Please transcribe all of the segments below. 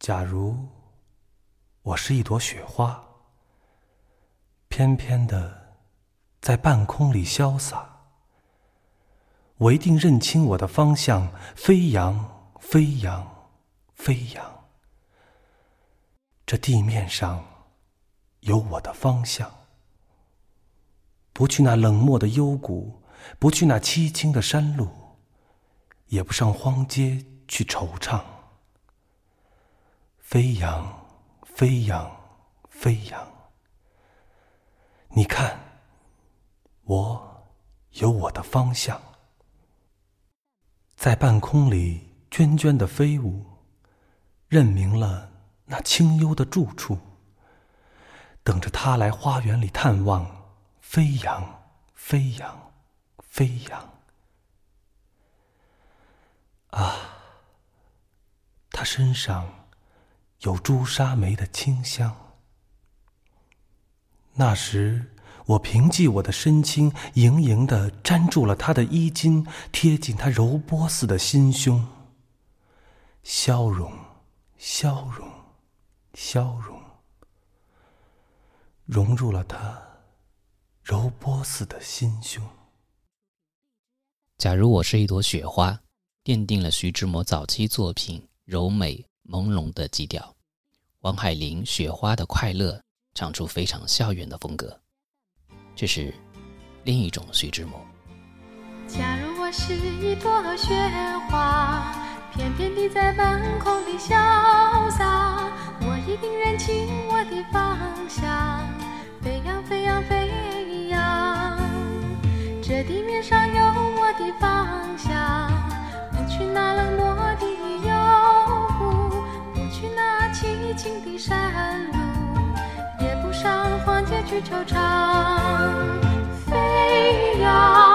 假如我是一朵雪花，翩翩的在半空里潇洒，我一定认清我的方向，飞扬，飞扬，飞扬。这地面上有我的方向，不去那冷漠的幽谷，不去那凄清的山路，也不上荒街去惆怅。飞扬，飞扬，飞扬。你看，我有我的方向，在半空里涓涓的飞舞，认明了。那清幽的住处，等着他来花园里探望，飞扬，飞扬，飞扬。啊，他身上有朱砂梅的清香。那时，我凭借我的身轻，盈盈的粘住了他的衣襟，贴近他柔波似的心胸，消融，消融。消融，融入了他柔波似的心胸。假如我是一朵雪花，奠定了徐志摩早期作品柔美朦胧的基调。王海玲《雪花的快乐》唱出非常校园的风格，这是另一种徐志摩。假如我是一朵雪花。翩翩地在半空里潇洒，我一定认清我的方向，飞扬飞扬飞扬。这地面上有我的方向，青的山路，也不上荒街去惆怅。飞扬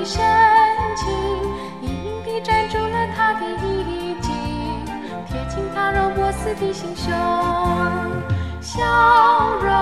的深情，隐隐地粘住了他的衣襟，贴近他柔波似的心胸，笑容，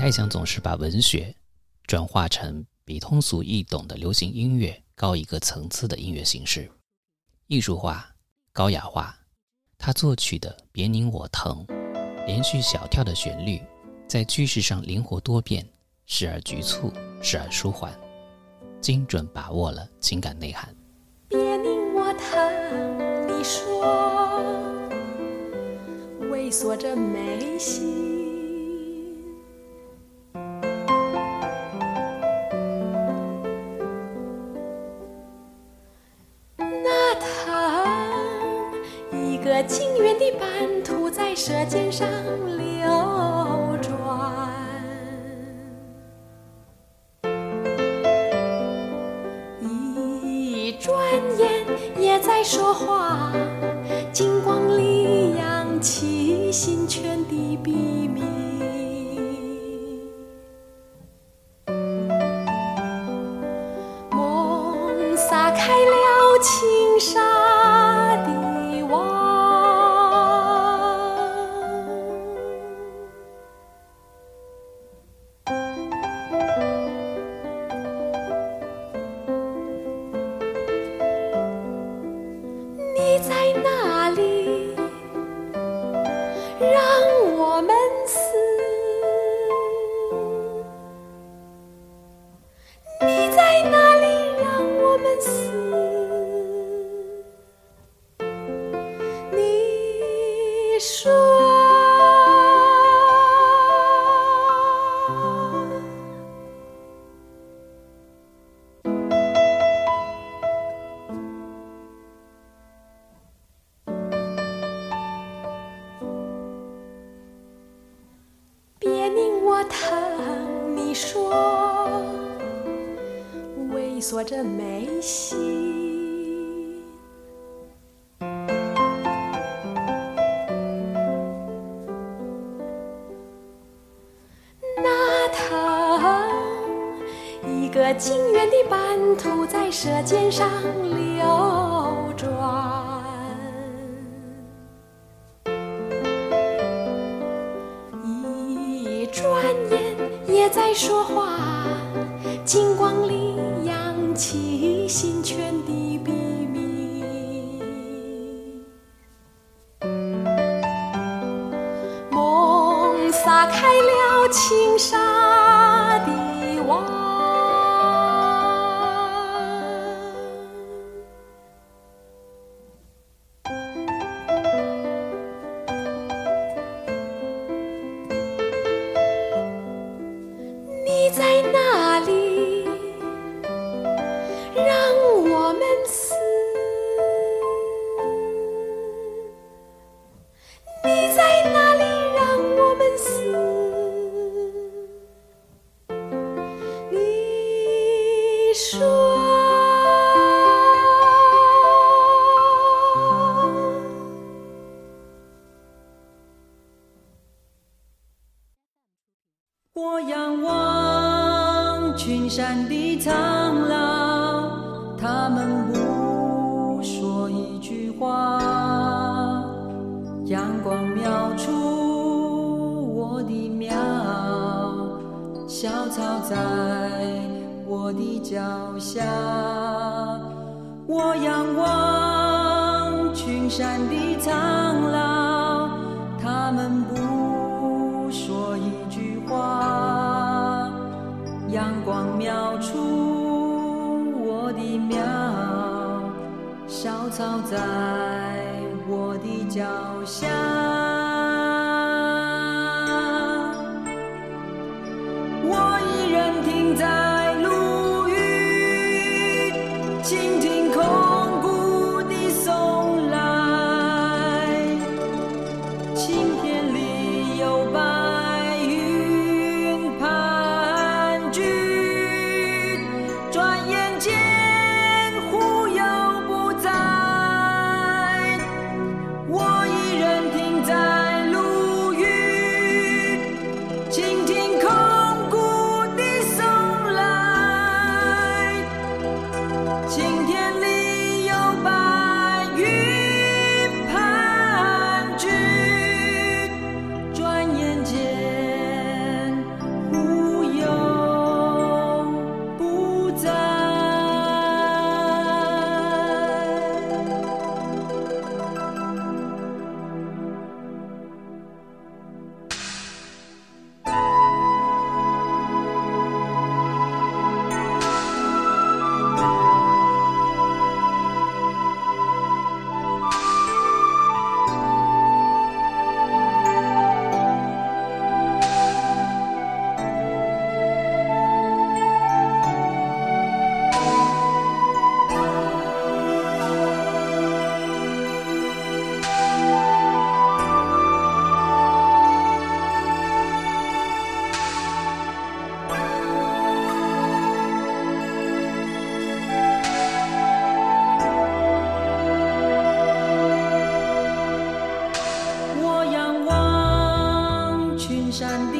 太想总是把文学转化成比通俗易懂的流行音乐高一个层次的音乐形式，艺术化、高雅化。他作曲的《别宁我疼》，连续小跳的旋律，在句式上灵活多变，时而局促，时而舒缓，精准把握了情感内涵。别宁我疼，你说，微缩着眉心。I know. 肩上流转，一转眼也在说话。金光里扬起心泉的秘密，梦洒开了青山。小草在我的脚下，我仰望群山的苍老，他们不说一句话。阳光描出我的妙，小草在我的脚下。Shanti.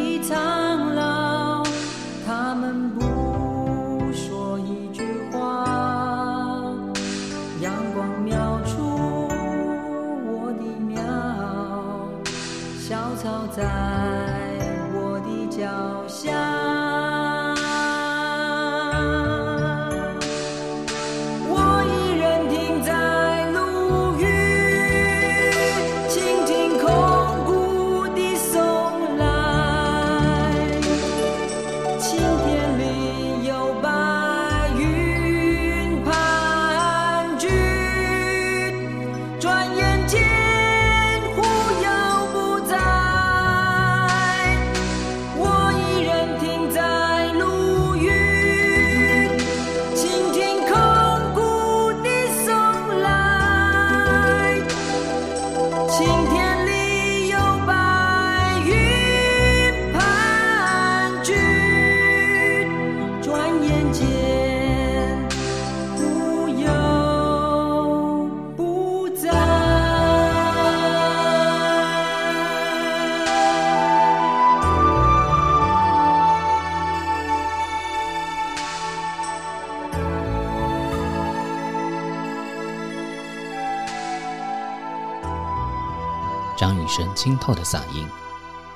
神清透的嗓音，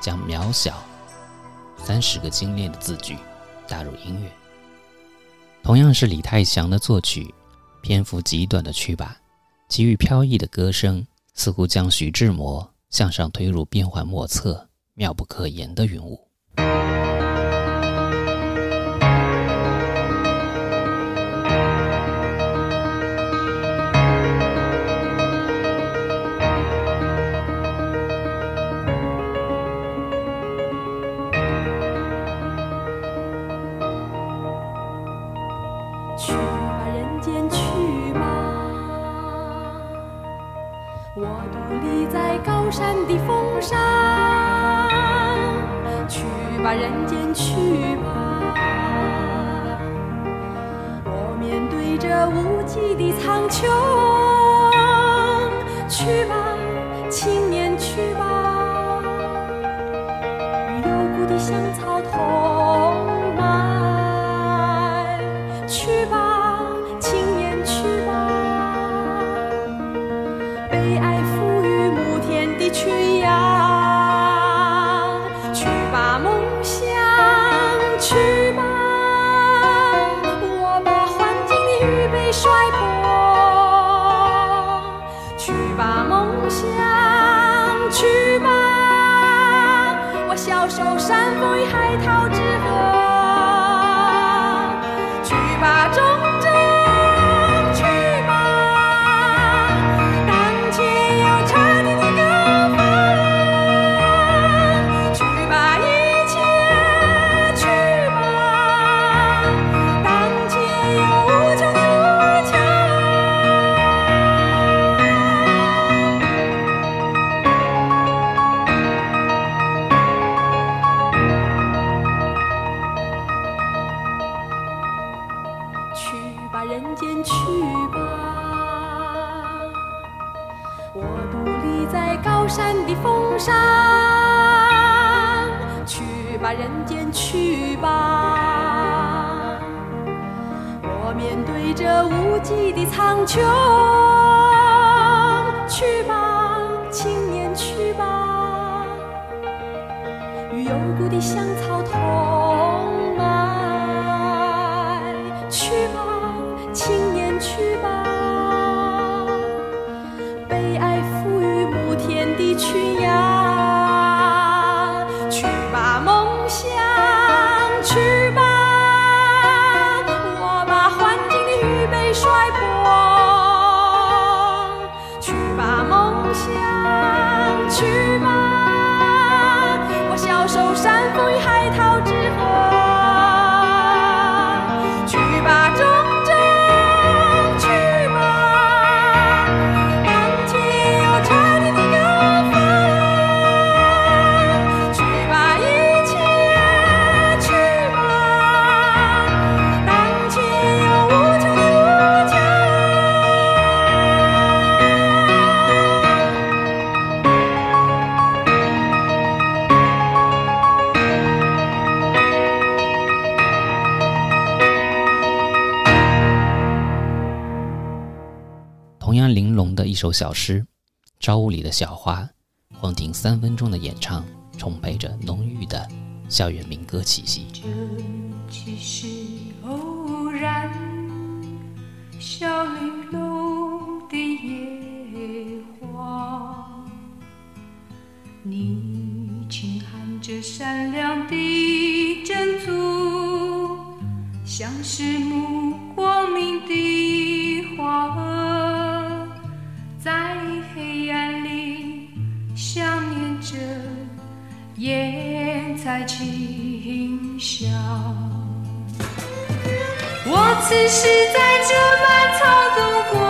将“渺小”三十个精炼的字句打入音乐。同样是李泰祥的作曲，篇幅极短的曲把，给予飘逸的歌声，似乎将徐志摩向上推入变幻莫测、妙不可言的云雾。我独立在高山的峰上，去吧，人间去吧。我面对着无际的苍穹，去吧。首小诗，《朝雾里的小花》，黄庭三分钟的演唱，充沛着浓郁的校园民歌气息。这只是偶然，小玲珑的野花，你轻含着善良的珍珠。像是目光明的在轻笑。我此时在这蔓草中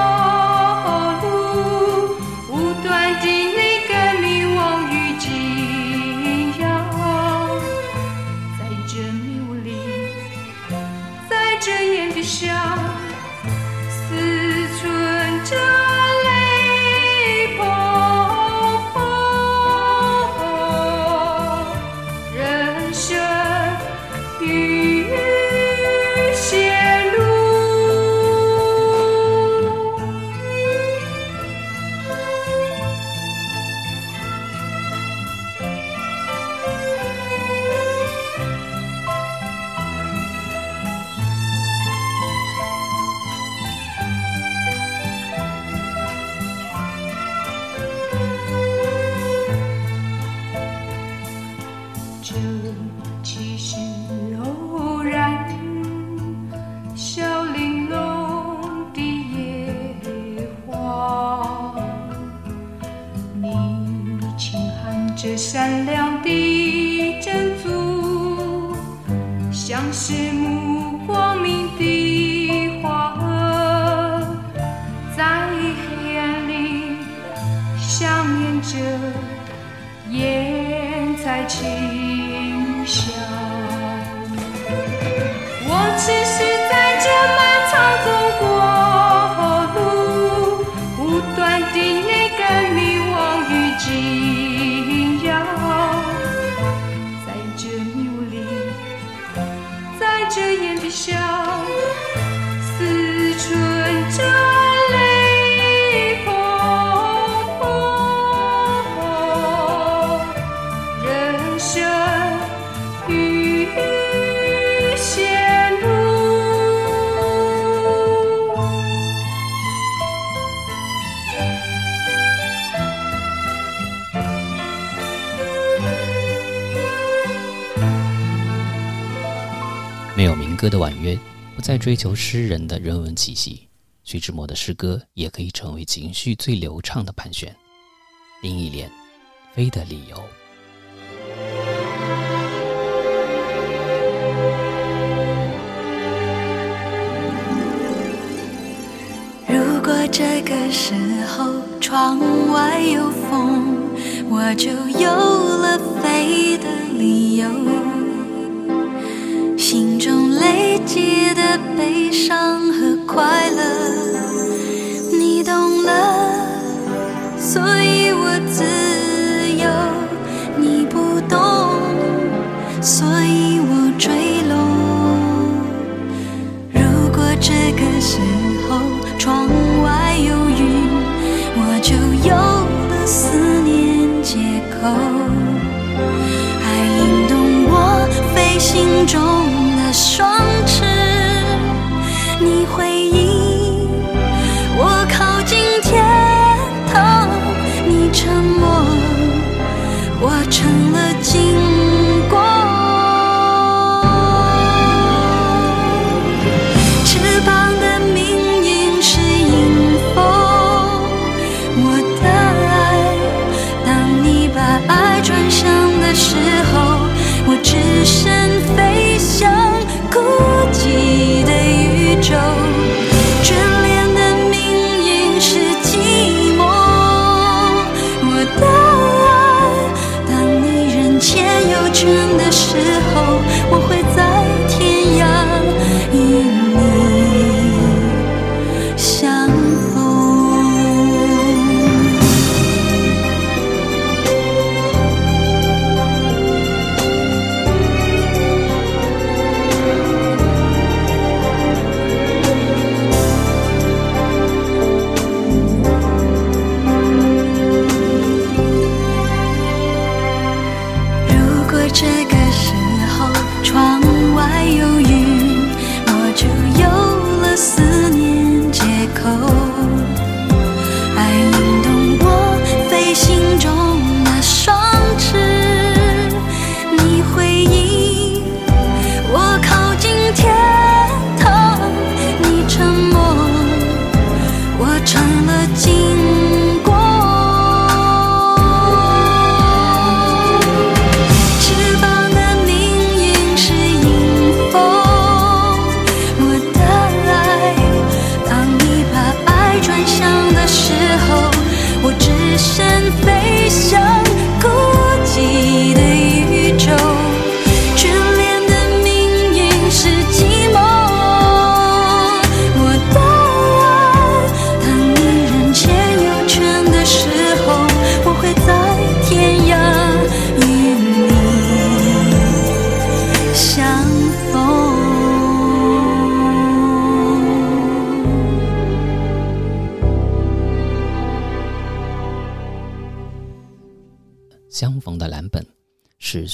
的婉约，不再追求诗人的人文气息，徐志摩的诗歌也可以成为情绪最流畅的盘旋。林忆莲，《飞的理由》。如果这个时候窗外有风，我就有了飞的理由。心中累积的悲伤和快乐，你懂了，所以我自由。你不懂，所以我坠落。如果这个时候窗外有云，我就有了思念借口。爱引动我飞行中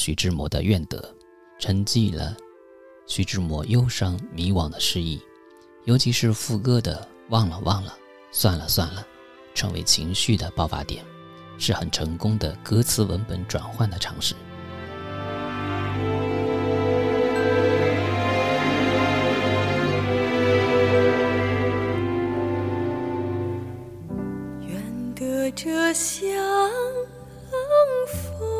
徐志摩的愿得，沉寂了徐志摩忧伤迷惘的诗意，尤其是副歌的“忘了忘了，算了算了”，成为情绪的爆发点，是很成功的歌词文本转换的尝试。愿得这相逢，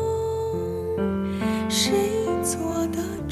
我的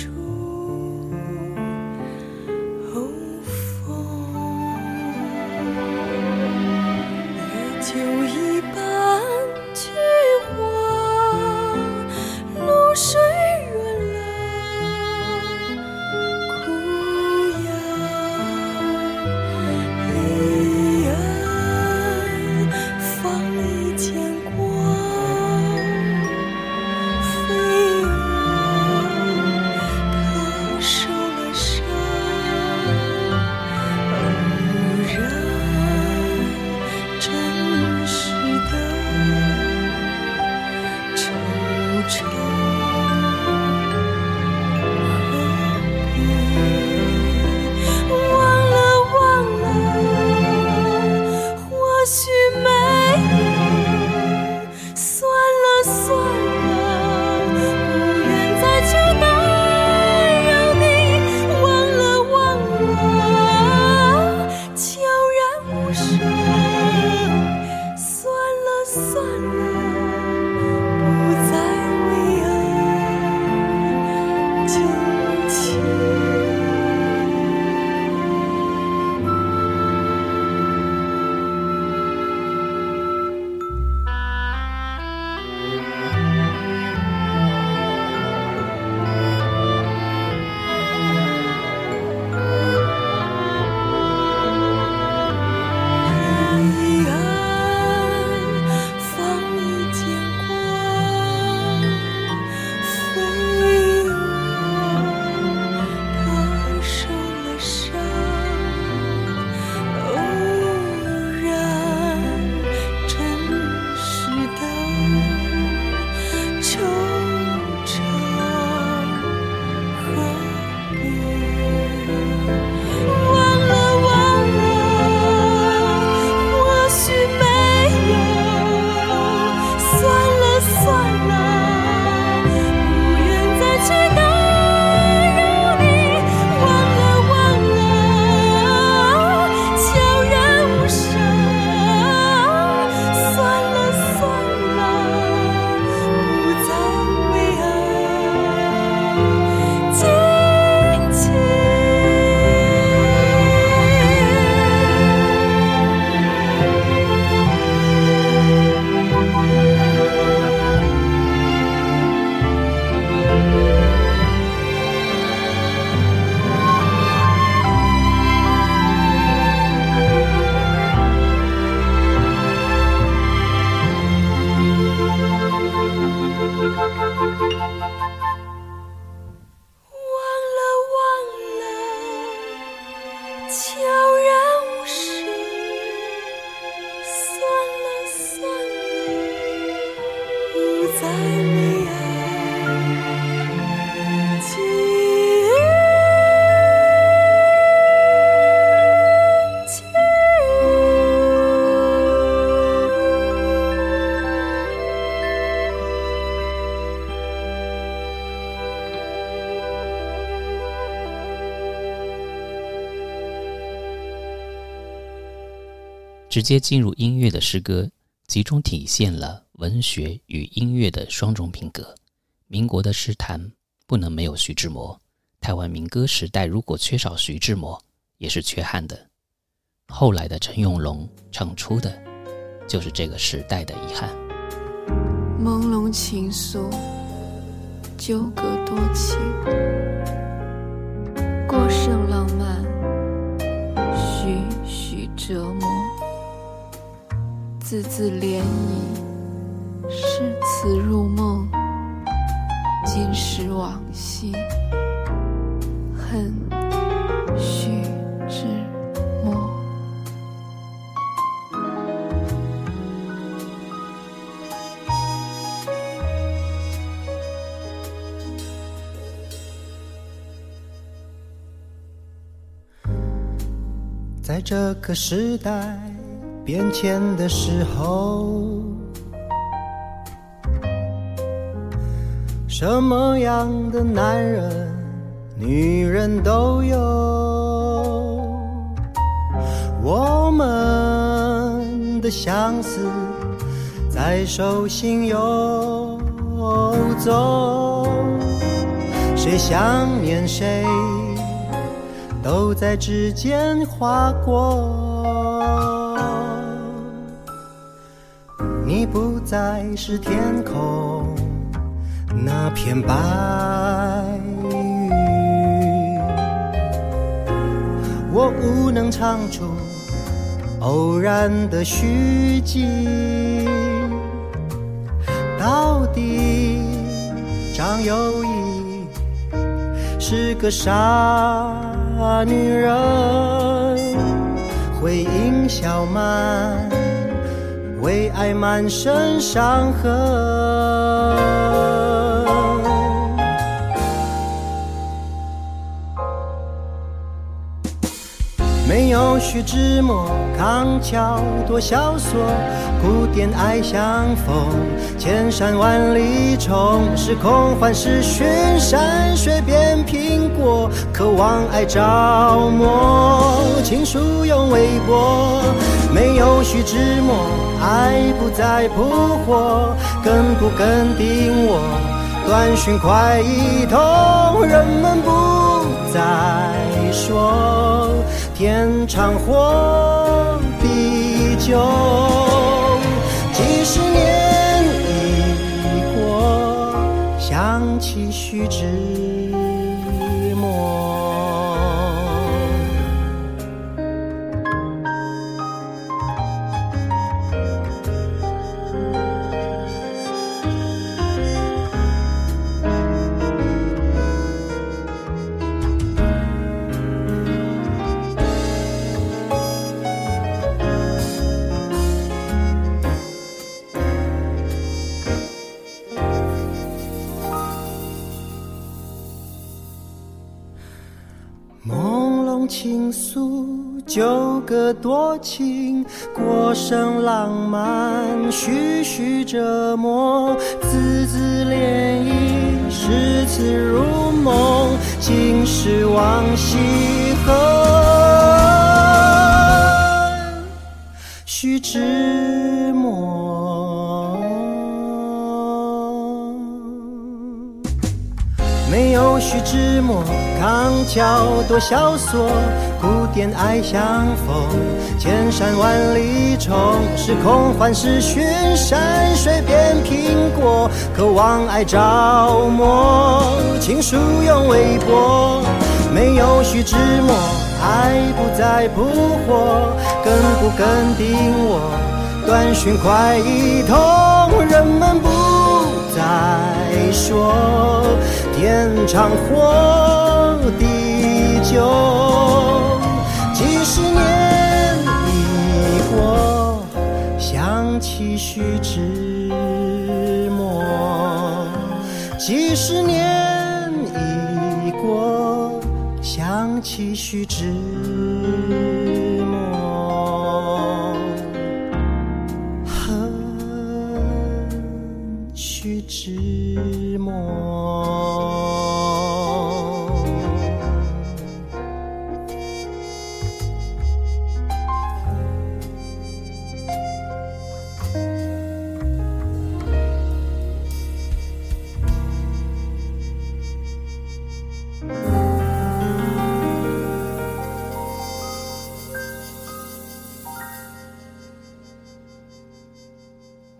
直接进入音乐的诗歌，集中体现了文学与音乐的双重品格。民国的诗坛不能没有徐志摩，台湾民歌时代如果缺少徐志摩，也是缺憾的。后来的陈永龙唱出的，就是这个时代的遗憾。朦胧情愫，纠葛多情，过剩浪漫，徐徐折磨，字字涟漪诗词入梦今时往昔恨徐志摩在这个时代变迁的时候，什么样的男人、女人都有。我们的相思在手心游走，谁想念谁？都在指尖划过。再是天空那片白云，我无能唱出偶然的虚迹。到底张幼仪是个傻。女人，回应小满，为爱满身伤痕。没有徐志摩康桥多萧索，古典爱相逢。千山万里重，是空幻是寻，山水变苹果，渴望爱着魔。情书用微博，没有徐志摩，爱不再扑火，跟不跟定我？短讯快一通，人们不再说天长或地久，几十年已过。想起须知。个多情，过生浪漫，徐徐折磨，字字涟漪，诗词如梦，今时往昔恨。须知没有徐志摩。康桥多萧索，古典爱相逢。千山万里重，是空幻是寻，山水变苹果，渴望爱着魔。情书用微博，没有徐志摩，爱不再扑火，更不跟定我？短讯快一通，人们不再说天长或。地久，几十年已过，想起须知末。几十年已过，想起须知末。恨须知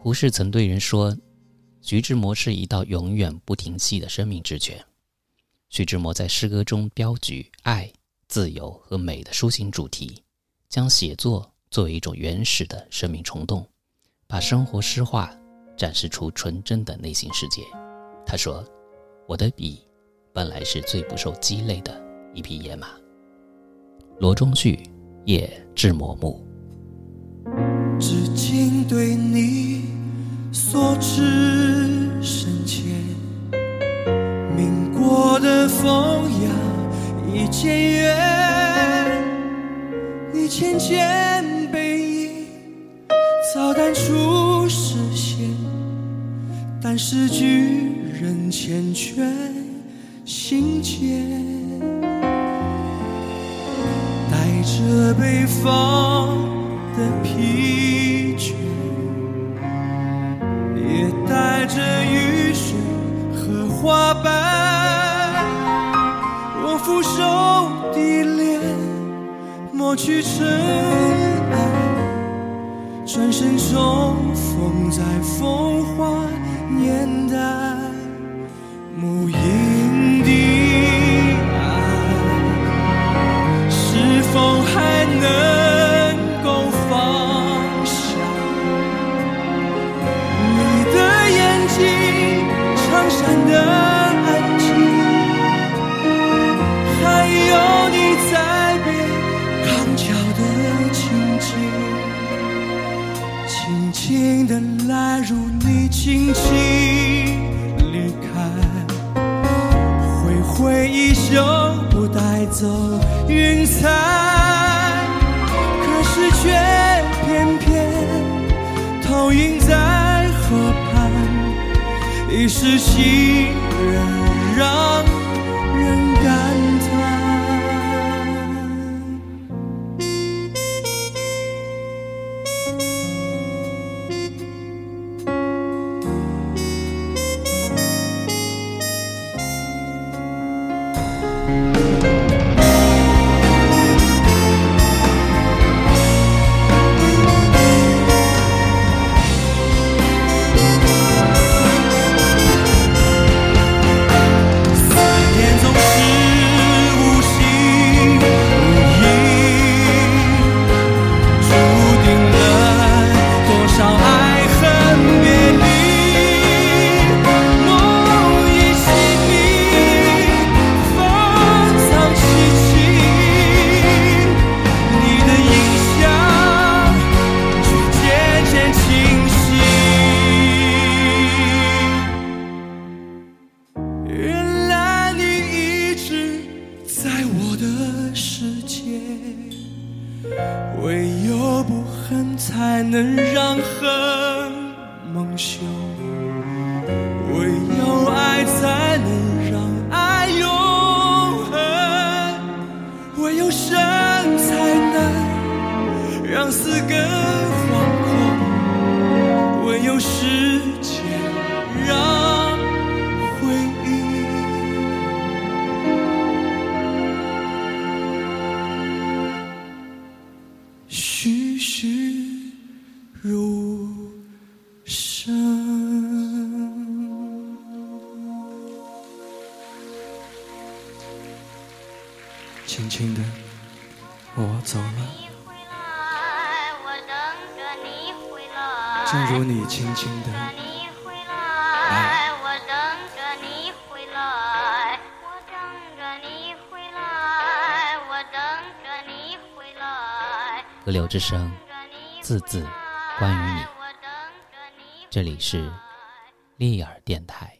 胡适曾对人说：“徐志摩是一道永远不停息的生命之泉。”徐志摩在诗歌中标举爱、自由和美的抒情主题，将写作作为一种原始的生命冲动，把生活诗化，展示出纯真的内心世界。他说：“我的笔本来是最不受鸡肋的一匹野马。”罗中旭，夜志摩墓。至今对你。所知深浅，民国的风雅已渐远，你渐渐背影早淡出视线，但是巨人缱绻心间，带着北方的疲倦，也带着雨水和花瓣，我俯首低脸，抹去尘埃，转身重逢在风花年代，如你轻轻离开，挥挥衣袖不带走云彩，可是却偏偏投影在河畔，已是行人让让恨蒙羞，唯有爱才能让爱永恒，唯有生才能让死更惶恐，唯有时间让。轻轻的。你回来，我等着你回来，我等着你回来，我等着你回来。河流之声，字字关于你。这里是利尔电台。